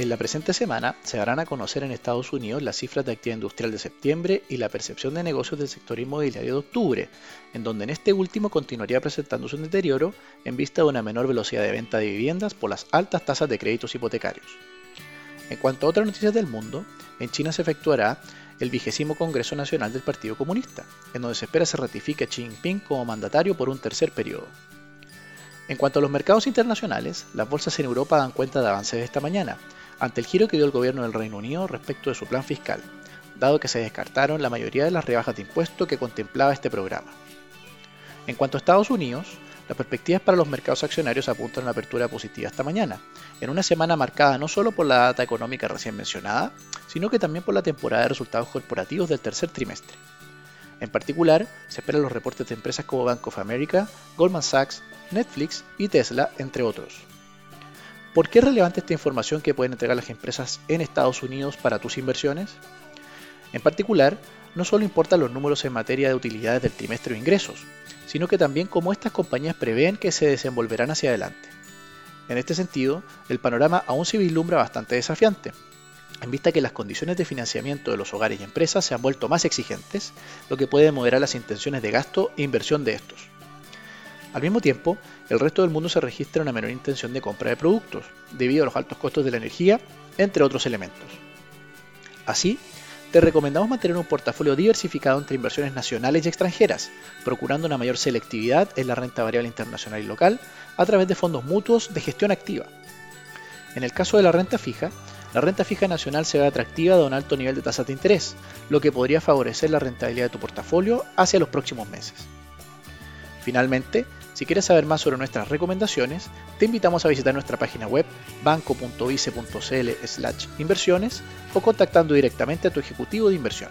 En la presente semana se darán a conocer en Estados Unidos las cifras de actividad industrial de septiembre y la percepción de negocios del sector inmobiliario de octubre, en donde en este último continuaría presentándose un deterioro en vista de una menor velocidad de venta de viviendas por las altas tasas de créditos hipotecarios. En cuanto a otras noticias del mundo, en China se efectuará el vigésimo Congreso Nacional del Partido Comunista, en donde se espera se ratifique a Xi Jinping como mandatario por un tercer periodo. En cuanto a los mercados internacionales, las bolsas en Europa dan cuenta de avances esta mañana, ante el giro que dio el gobierno del Reino Unido respecto de su plan fiscal, dado que se descartaron la mayoría de las rebajas de impuestos que contemplaba este programa. En cuanto a Estados Unidos, las perspectivas para los mercados accionarios apuntan a una apertura positiva esta mañana, en una semana marcada no solo por la data económica recién mencionada, sino que también por la temporada de resultados corporativos del tercer trimestre. En particular, se esperan los reportes de empresas como Bank of America, Goldman Sachs, Netflix y Tesla, entre otros. ¿Por qué es relevante esta información que pueden entregar las empresas en Estados Unidos para tus inversiones? En particular, no solo importan los números en materia de utilidades del trimestre o ingresos, sino que también cómo estas compañías prevén que se desenvolverán hacia adelante. En este sentido, el panorama aún se vislumbra bastante desafiante, en vista que las condiciones de financiamiento de los hogares y empresas se han vuelto más exigentes, lo que puede moderar las intenciones de gasto e inversión de estos. Al mismo tiempo, el resto del mundo se registra una menor intención de compra de productos, debido a los altos costos de la energía, entre otros elementos. Así, te recomendamos mantener un portafolio diversificado entre inversiones nacionales y extranjeras, procurando una mayor selectividad en la renta variable internacional y local a través de fondos mutuos de gestión activa. En el caso de la renta fija, la renta fija nacional se ve atractiva de un alto nivel de tasas de interés, lo que podría favorecer la rentabilidad de tu portafolio hacia los próximos meses. Finalmente, si quieres saber más sobre nuestras recomendaciones, te invitamos a visitar nuestra página web banco.vice.cl/inversiones o contactando directamente a tu ejecutivo de inversión.